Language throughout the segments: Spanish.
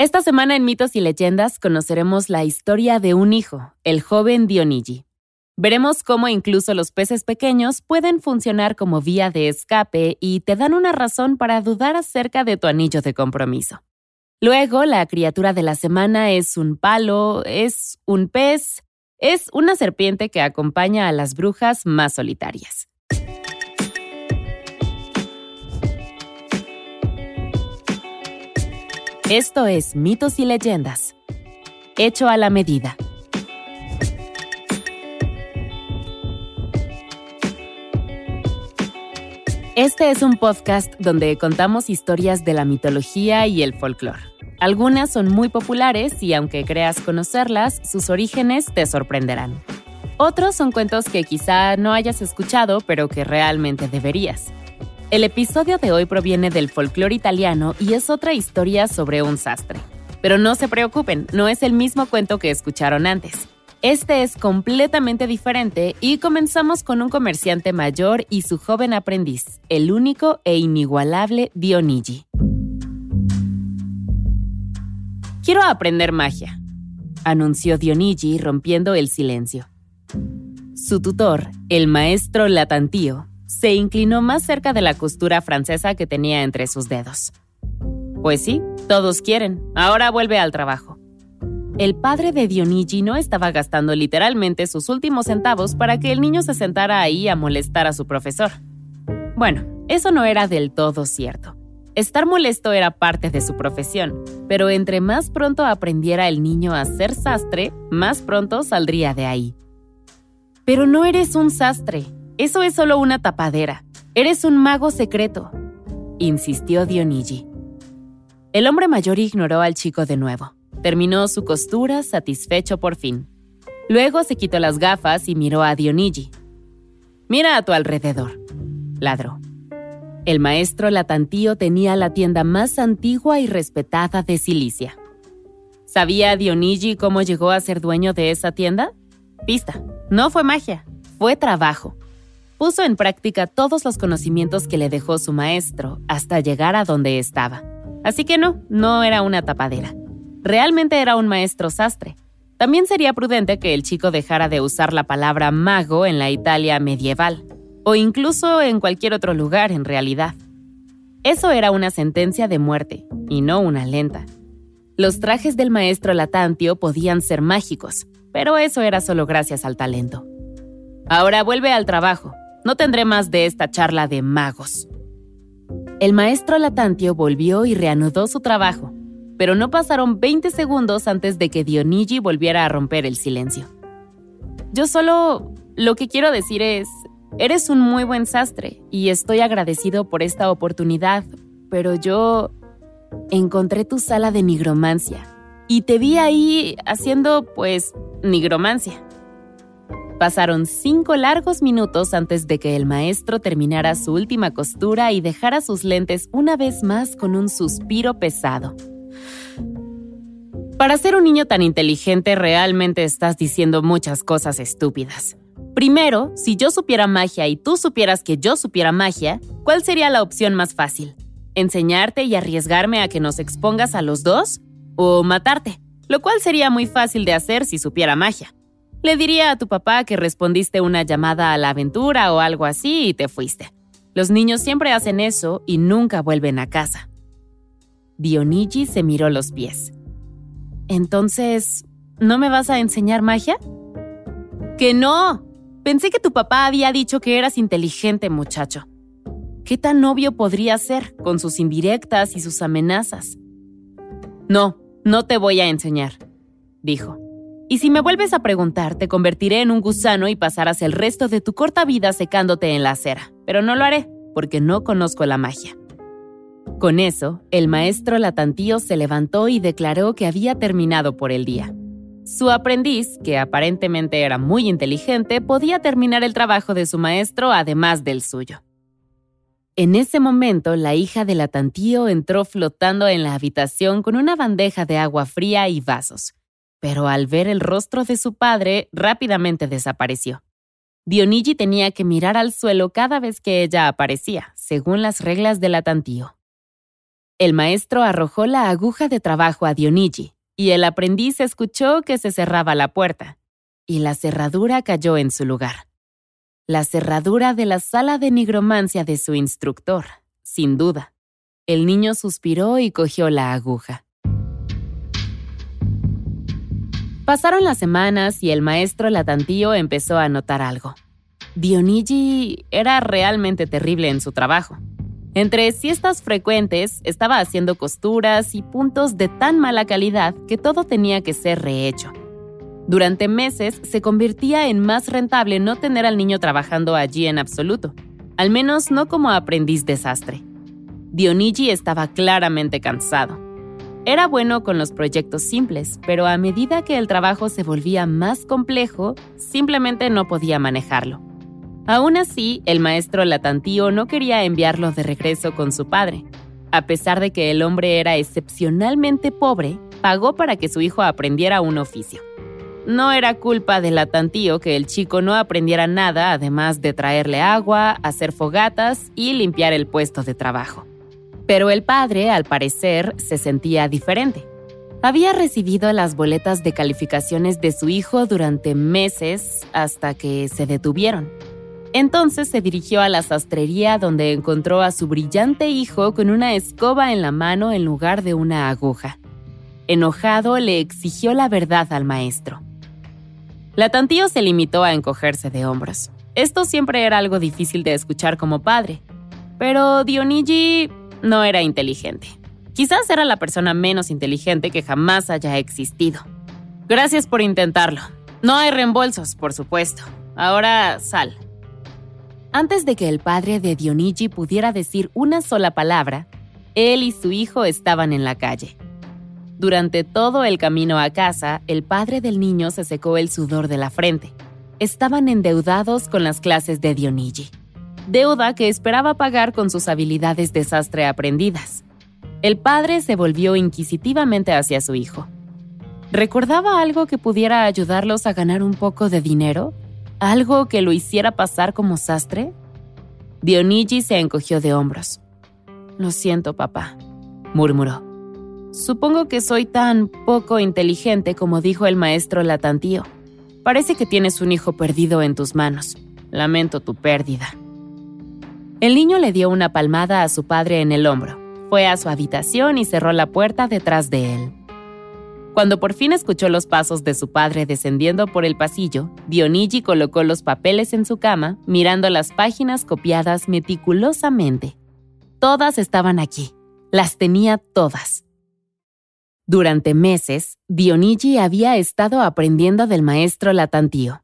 Esta semana en Mitos y Leyendas conoceremos la historia de un hijo, el joven Dionigi. Veremos cómo incluso los peces pequeños pueden funcionar como vía de escape y te dan una razón para dudar acerca de tu anillo de compromiso. Luego, la criatura de la semana es un palo, es un pez, es una serpiente que acompaña a las brujas más solitarias. Esto es Mitos y Leyendas, hecho a la medida. Este es un podcast donde contamos historias de la mitología y el folclore. Algunas son muy populares y aunque creas conocerlas, sus orígenes te sorprenderán. Otros son cuentos que quizá no hayas escuchado, pero que realmente deberías. El episodio de hoy proviene del folclore italiano y es otra historia sobre un sastre. Pero no se preocupen, no es el mismo cuento que escucharon antes. Este es completamente diferente y comenzamos con un comerciante mayor y su joven aprendiz, el único e inigualable Dionigi. Quiero aprender magia, anunció Dionigi rompiendo el silencio. Su tutor, el maestro Latantío, se inclinó más cerca de la costura francesa que tenía entre sus dedos. Pues sí, todos quieren. Ahora vuelve al trabajo. El padre de Dionigi no estaba gastando literalmente sus últimos centavos para que el niño se sentara ahí a molestar a su profesor. Bueno, eso no era del todo cierto. Estar molesto era parte de su profesión, pero entre más pronto aprendiera el niño a ser sastre, más pronto saldría de ahí. Pero no eres un sastre, eso es solo una tapadera. Eres un mago secreto, insistió Dionigi. El hombre mayor ignoró al chico de nuevo. Terminó su costura satisfecho por fin. Luego se quitó las gafas y miró a Dionigi. Mira a tu alrededor, ladró. El maestro Latantío tenía la tienda más antigua y respetada de Cilicia. ¿Sabía Dionigi cómo llegó a ser dueño de esa tienda? Pista, no fue magia, fue trabajo puso en práctica todos los conocimientos que le dejó su maestro hasta llegar a donde estaba. Así que no, no era una tapadera. Realmente era un maestro sastre. También sería prudente que el chico dejara de usar la palabra mago en la Italia medieval, o incluso en cualquier otro lugar en realidad. Eso era una sentencia de muerte, y no una lenta. Los trajes del maestro Latantio podían ser mágicos, pero eso era solo gracias al talento. Ahora vuelve al trabajo, no tendré más de esta charla de magos. El maestro Latantio volvió y reanudó su trabajo, pero no pasaron 20 segundos antes de que Dionigi volviera a romper el silencio. Yo solo lo que quiero decir es, eres un muy buen sastre y estoy agradecido por esta oportunidad, pero yo encontré tu sala de nigromancia y te vi ahí haciendo, pues, nigromancia. Pasaron cinco largos minutos antes de que el maestro terminara su última costura y dejara sus lentes una vez más con un suspiro pesado. Para ser un niño tan inteligente realmente estás diciendo muchas cosas estúpidas. Primero, si yo supiera magia y tú supieras que yo supiera magia, ¿cuál sería la opción más fácil? ¿Enseñarte y arriesgarme a que nos expongas a los dos? ¿O matarte? Lo cual sería muy fácil de hacer si supiera magia. Le diría a tu papá que respondiste una llamada a la aventura o algo así y te fuiste. Los niños siempre hacen eso y nunca vuelven a casa. Dionigi se miró los pies. Entonces, ¿no me vas a enseñar magia? ¡Que no! Pensé que tu papá había dicho que eras inteligente, muchacho. ¿Qué tan obvio podría ser con sus indirectas y sus amenazas? No, no te voy a enseñar, dijo. Y si me vuelves a preguntar, te convertiré en un gusano y pasarás el resto de tu corta vida secándote en la acera. Pero no lo haré, porque no conozco la magia. Con eso, el maestro Latantío se levantó y declaró que había terminado por el día. Su aprendiz, que aparentemente era muy inteligente, podía terminar el trabajo de su maestro además del suyo. En ese momento, la hija de Latantío entró flotando en la habitación con una bandeja de agua fría y vasos pero al ver el rostro de su padre rápidamente desapareció. Dionigi tenía que mirar al suelo cada vez que ella aparecía, según las reglas del atantío. El maestro arrojó la aguja de trabajo a Dionigi, y el aprendiz escuchó que se cerraba la puerta, y la cerradura cayó en su lugar. La cerradura de la sala de nigromancia de su instructor, sin duda. El niño suspiró y cogió la aguja. Pasaron las semanas y el maestro Latantío empezó a notar algo. Dionigi era realmente terrible en su trabajo. Entre siestas frecuentes, estaba haciendo costuras y puntos de tan mala calidad que todo tenía que ser rehecho. Durante meses se convertía en más rentable no tener al niño trabajando allí en absoluto, al menos no como aprendiz desastre. Dionigi estaba claramente cansado. Era bueno con los proyectos simples, pero a medida que el trabajo se volvía más complejo, simplemente no podía manejarlo. Aún así, el maestro Latantío no quería enviarlo de regreso con su padre. A pesar de que el hombre era excepcionalmente pobre, pagó para que su hijo aprendiera un oficio. No era culpa de Latantío que el chico no aprendiera nada además de traerle agua, hacer fogatas y limpiar el puesto de trabajo. Pero el padre, al parecer, se sentía diferente. Había recibido las boletas de calificaciones de su hijo durante meses hasta que se detuvieron. Entonces se dirigió a la sastrería donde encontró a su brillante hijo con una escoba en la mano en lugar de una aguja. Enojado, le exigió la verdad al maestro. La tantío se limitó a encogerse de hombros. Esto siempre era algo difícil de escuchar como padre. Pero Dionigi no era inteligente. Quizás era la persona menos inteligente que jamás haya existido. Gracias por intentarlo. No hay reembolsos, por supuesto. Ahora sal. Antes de que el padre de Dionigi pudiera decir una sola palabra, él y su hijo estaban en la calle. Durante todo el camino a casa, el padre del niño se secó el sudor de la frente. Estaban endeudados con las clases de Dionigi. Deuda que esperaba pagar con sus habilidades desastre aprendidas. El padre se volvió inquisitivamente hacia su hijo. ¿Recordaba algo que pudiera ayudarlos a ganar un poco de dinero? ¿Algo que lo hiciera pasar como sastre? Dionigi se encogió de hombros. Lo siento, papá, murmuró. Supongo que soy tan poco inteligente como dijo el maestro Latantío. Parece que tienes un hijo perdido en tus manos. Lamento tu pérdida. El niño le dio una palmada a su padre en el hombro. Fue a su habitación y cerró la puerta detrás de él. Cuando por fin escuchó los pasos de su padre descendiendo por el pasillo, Dionigi colocó los papeles en su cama, mirando las páginas copiadas meticulosamente. Todas estaban aquí. Las tenía todas. Durante meses, Dionigi había estado aprendiendo del maestro Latantío,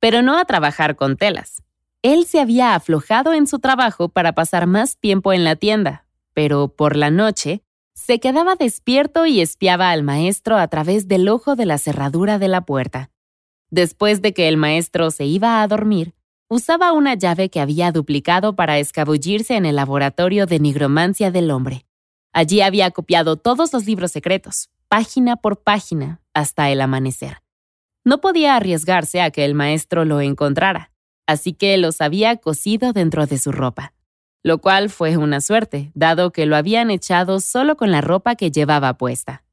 pero no a trabajar con telas. Él se había aflojado en su trabajo para pasar más tiempo en la tienda, pero por la noche se quedaba despierto y espiaba al maestro a través del ojo de la cerradura de la puerta. Después de que el maestro se iba a dormir, usaba una llave que había duplicado para escabullirse en el laboratorio de nigromancia del hombre. Allí había copiado todos los libros secretos, página por página, hasta el amanecer. No podía arriesgarse a que el maestro lo encontrara, así que los había cosido dentro de su ropa lo cual fue una suerte, dado que lo habían echado solo con la ropa que llevaba puesta.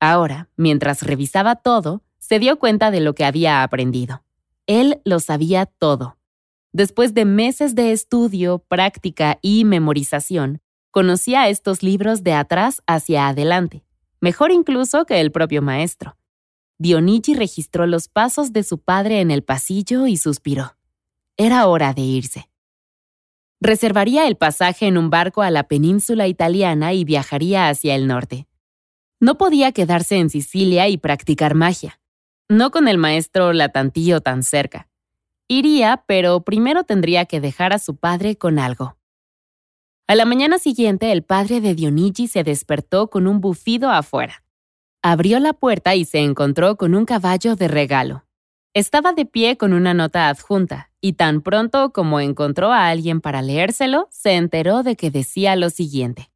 Ahora, mientras revisaba todo, se dio cuenta de lo que había aprendido. Él lo sabía todo. Después de meses de estudio, práctica y memorización, conocía estos libros de atrás hacia adelante, mejor incluso que el propio maestro. Dionigi registró los pasos de su padre en el pasillo y suspiró. Era hora de irse. Reservaría el pasaje en un barco a la península italiana y viajaría hacia el norte. No podía quedarse en Sicilia y practicar magia, no con el maestro Latantillo tan cerca. Iría, pero primero tendría que dejar a su padre con algo. A la mañana siguiente, el padre de Dionigi se despertó con un bufido afuera. Abrió la puerta y se encontró con un caballo de regalo. Estaba de pie con una nota adjunta, y tan pronto como encontró a alguien para leérselo, se enteró de que decía lo siguiente.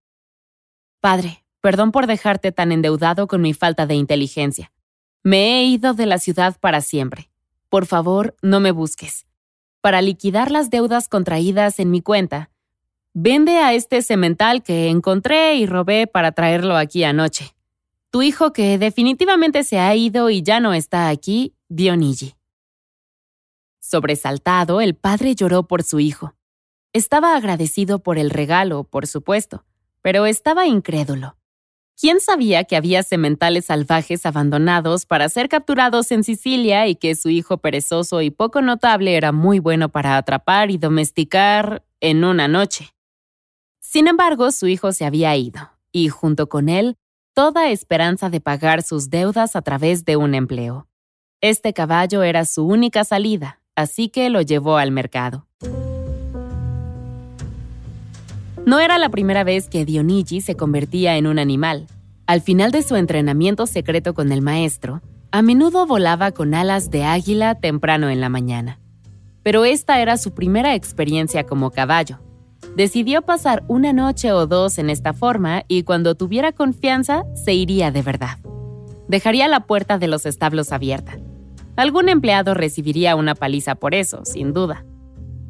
Padre, perdón por dejarte tan endeudado con mi falta de inteligencia. Me he ido de la ciudad para siempre. Por favor, no me busques. Para liquidar las deudas contraídas en mi cuenta, Vende a este semental que encontré y robé para traerlo aquí anoche. Tu hijo que definitivamente se ha ido y ya no está aquí, Dionigi. Sobresaltado, el padre lloró por su hijo. Estaba agradecido por el regalo, por supuesto, pero estaba incrédulo. ¿Quién sabía que había sementales salvajes abandonados para ser capturados en Sicilia y que su hijo perezoso y poco notable era muy bueno para atrapar y domesticar en una noche? Sin embargo, su hijo se había ido, y junto con él, toda esperanza de pagar sus deudas a través de un empleo. Este caballo era su única salida, así que lo llevó al mercado. No era la primera vez que Dionigi se convertía en un animal. Al final de su entrenamiento secreto con el maestro, a menudo volaba con alas de águila temprano en la mañana. Pero esta era su primera experiencia como caballo. Decidió pasar una noche o dos en esta forma y cuando tuviera confianza se iría de verdad. Dejaría la puerta de los establos abierta. Algún empleado recibiría una paliza por eso, sin duda.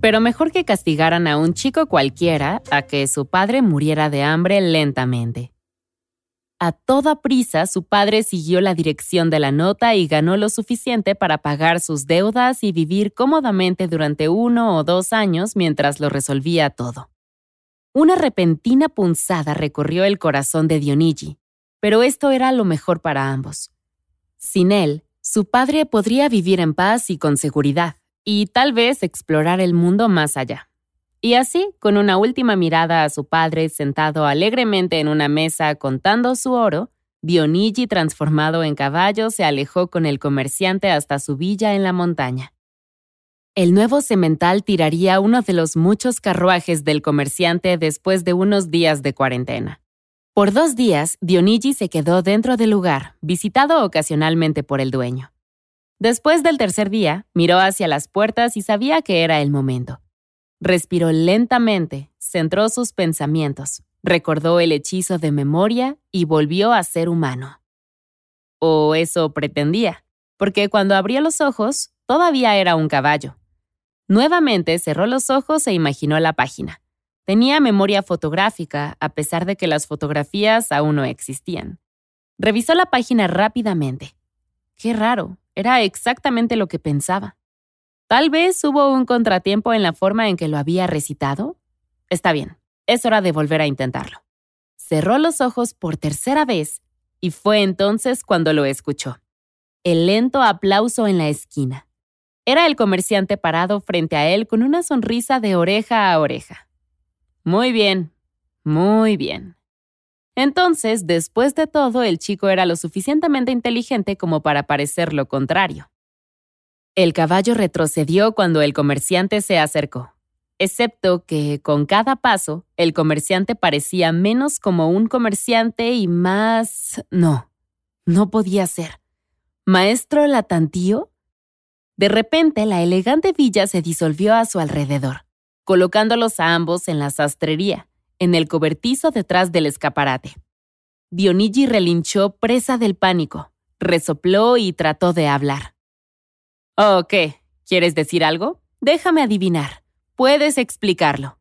Pero mejor que castigaran a un chico cualquiera a que su padre muriera de hambre lentamente. A toda prisa, su padre siguió la dirección de la nota y ganó lo suficiente para pagar sus deudas y vivir cómodamente durante uno o dos años mientras lo resolvía todo. Una repentina punzada recorrió el corazón de Dionigi, pero esto era lo mejor para ambos. Sin él, su padre podría vivir en paz y con seguridad y tal vez explorar el mundo más allá. Y así, con una última mirada a su padre sentado alegremente en una mesa contando su oro, Dionigi, transformado en caballo, se alejó con el comerciante hasta su villa en la montaña. El nuevo semental tiraría uno de los muchos carruajes del comerciante después de unos días de cuarentena. Por dos días, Dionigi se quedó dentro del lugar, visitado ocasionalmente por el dueño. Después del tercer día, miró hacia las puertas y sabía que era el momento. Respiró lentamente, centró sus pensamientos, recordó el hechizo de memoria y volvió a ser humano. O eso pretendía, porque cuando abrió los ojos, todavía era un caballo. Nuevamente cerró los ojos e imaginó la página. Tenía memoria fotográfica, a pesar de que las fotografías aún no existían. Revisó la página rápidamente. Qué raro, era exactamente lo que pensaba. Tal vez hubo un contratiempo en la forma en que lo había recitado. Está bien, es hora de volver a intentarlo. Cerró los ojos por tercera vez y fue entonces cuando lo escuchó. El lento aplauso en la esquina. Era el comerciante parado frente a él con una sonrisa de oreja a oreja. Muy bien, muy bien. Entonces, después de todo, el chico era lo suficientemente inteligente como para parecer lo contrario. El caballo retrocedió cuando el comerciante se acercó, excepto que con cada paso el comerciante parecía menos como un comerciante y más... No, no podía ser. ¿Maestro Latantío? De repente la elegante villa se disolvió a su alrededor, colocándolos a ambos en la sastrería en el cobertizo detrás del escaparate. Dionigi relinchó presa del pánico, resopló y trató de hablar. ¿Oh, qué? ¿Quieres decir algo? Déjame adivinar. Puedes explicarlo.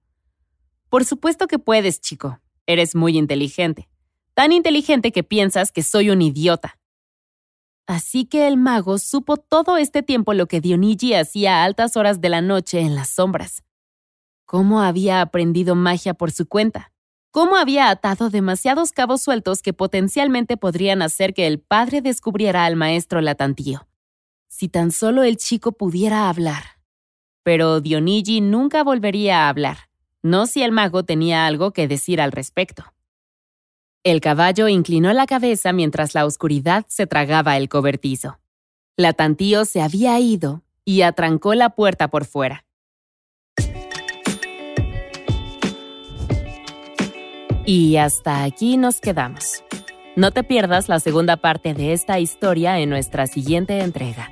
Por supuesto que puedes, chico. Eres muy inteligente. Tan inteligente que piensas que soy un idiota. Así que el mago supo todo este tiempo lo que Dionigi hacía a altas horas de la noche en las sombras. ¿Cómo había aprendido magia por su cuenta? ¿Cómo había atado demasiados cabos sueltos que potencialmente podrían hacer que el padre descubriera al maestro Latantío? Si tan solo el chico pudiera hablar. Pero Dionigi nunca volvería a hablar, no si el mago tenía algo que decir al respecto. El caballo inclinó la cabeza mientras la oscuridad se tragaba el cobertizo. Latantío se había ido y atrancó la puerta por fuera. Y hasta aquí nos quedamos. No te pierdas la segunda parte de esta historia en nuestra siguiente entrega.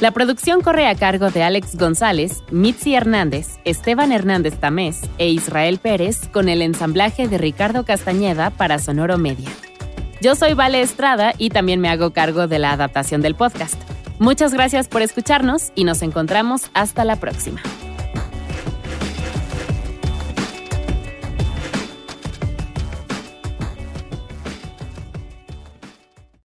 La producción corre a cargo de Alex González, Mitzi Hernández, Esteban Hernández Tamés e Israel Pérez con el ensamblaje de Ricardo Castañeda para Sonoro Media. Yo soy Vale Estrada y también me hago cargo de la adaptación del podcast. Muchas gracias por escucharnos y nos encontramos hasta la próxima.